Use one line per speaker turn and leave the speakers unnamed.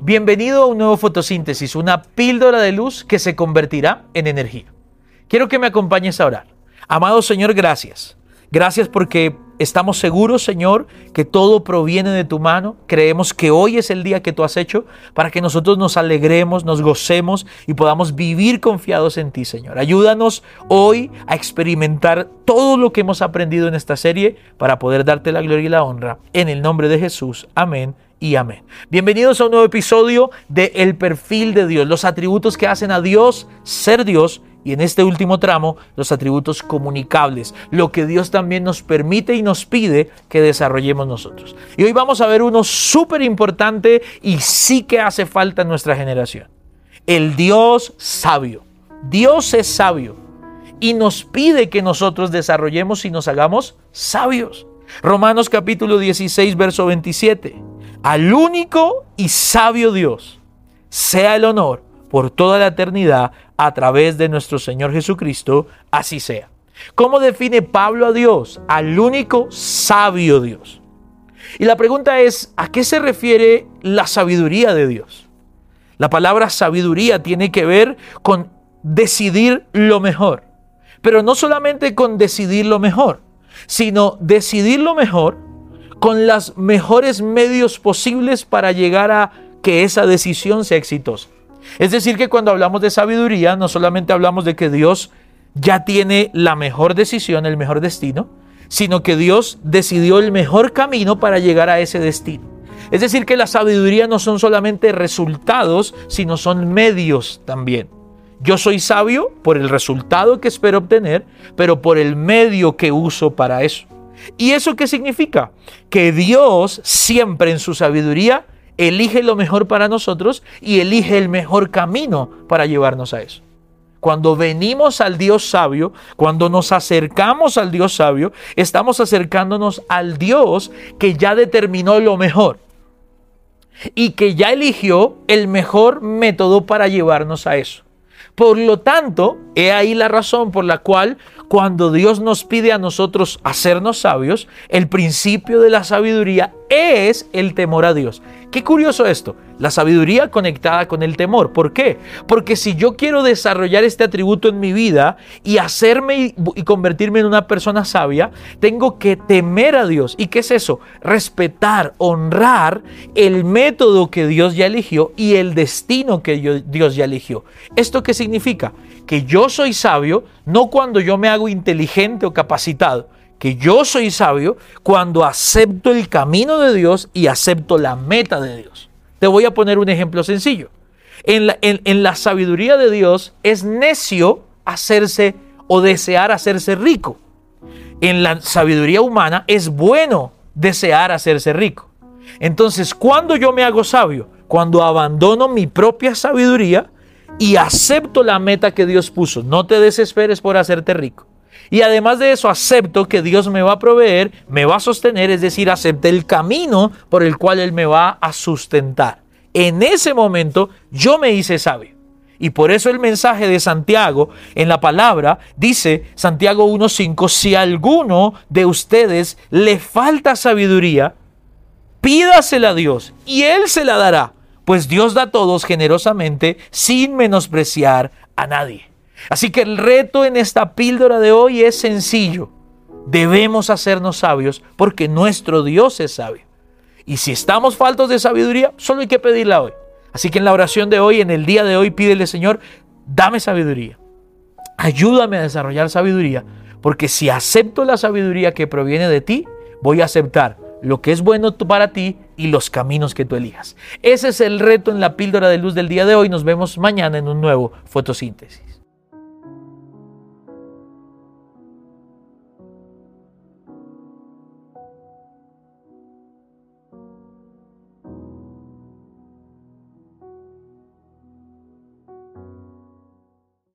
Bienvenido a un nuevo fotosíntesis, una píldora de luz que se convertirá en energía. Quiero que me acompañes a orar. Amado Señor, gracias. Gracias porque estamos seguros, Señor, que todo proviene de tu mano. Creemos que hoy es el día que tú has hecho para que nosotros nos alegremos, nos gocemos y podamos vivir confiados en ti, Señor. Ayúdanos hoy a experimentar todo lo que hemos aprendido en esta serie para poder darte la gloria y la honra. En el nombre de Jesús. Amén y amén. Bienvenidos a un nuevo episodio de El perfil de Dios, los atributos que hacen a Dios ser Dios y en este último tramo los atributos comunicables, lo que Dios también nos permite y nos pide que desarrollemos nosotros. Y hoy vamos a ver uno súper importante y sí que hace falta en nuestra generación. El Dios sabio. Dios es sabio y nos pide que nosotros desarrollemos y nos hagamos sabios. Romanos capítulo 16, verso 27. Al único y sabio Dios sea el honor por toda la eternidad a través de nuestro Señor Jesucristo, así sea. ¿Cómo define Pablo a Dios? Al único sabio Dios. Y la pregunta es, ¿a qué se refiere la sabiduría de Dios? La palabra sabiduría tiene que ver con decidir lo mejor, pero no solamente con decidir lo mejor, sino decidir lo mejor con los mejores medios posibles para llegar a que esa decisión sea exitosa. Es decir, que cuando hablamos de sabiduría, no solamente hablamos de que Dios ya tiene la mejor decisión, el mejor destino, sino que Dios decidió el mejor camino para llegar a ese destino. Es decir, que la sabiduría no son solamente resultados, sino son medios también. Yo soy sabio por el resultado que espero obtener, pero por el medio que uso para eso. ¿Y eso qué significa? Que Dios siempre en su sabiduría elige lo mejor para nosotros y elige el mejor camino para llevarnos a eso. Cuando venimos al Dios sabio, cuando nos acercamos al Dios sabio, estamos acercándonos al Dios que ya determinó lo mejor y que ya eligió el mejor método para llevarnos a eso. Por lo tanto, he ahí la razón por la cual cuando Dios nos pide a nosotros hacernos sabios, el principio de la sabiduría es el temor a Dios. Qué curioso esto, la sabiduría conectada con el temor. ¿Por qué? Porque si yo quiero desarrollar este atributo en mi vida y hacerme y convertirme en una persona sabia, tengo que temer a Dios. ¿Y qué es eso? Respetar, honrar el método que Dios ya eligió y el destino que Dios ya eligió. ¿Esto qué significa? Que yo soy sabio no cuando yo me hago inteligente o capacitado, que yo soy sabio cuando acepto el camino de Dios y acepto la meta de Dios. Te voy a poner un ejemplo sencillo. En la, en la sabiduría de Dios es necio hacerse o desear hacerse rico. En la sabiduría humana es bueno desear hacerse rico. Entonces, cuando yo me hago sabio? Cuando abandono mi propia sabiduría y acepto la meta que Dios puso. No te desesperes por hacerte rico. Y además de eso, acepto que Dios me va a proveer, me va a sostener, es decir, acepte el camino por el cual Él me va a sustentar. En ese momento yo me hice sabio. Y por eso el mensaje de Santiago en la palabra dice, Santiago 1.5, si a alguno de ustedes le falta sabiduría, pídasela a Dios y Él se la dará, pues Dios da a todos generosamente sin menospreciar a nadie. Así que el reto en esta píldora de hoy es sencillo. Debemos hacernos sabios porque nuestro Dios es sabio. Y si estamos faltos de sabiduría, solo hay que pedirla hoy. Así que en la oración de hoy, en el día de hoy, pídele, Señor, dame sabiduría. Ayúdame a desarrollar sabiduría, porque si acepto la sabiduría que proviene de ti, voy a aceptar lo que es bueno para ti y los caminos que tú elijas. Ese es el reto en la píldora de luz del día de hoy. Nos vemos mañana en un nuevo fotosíntesis.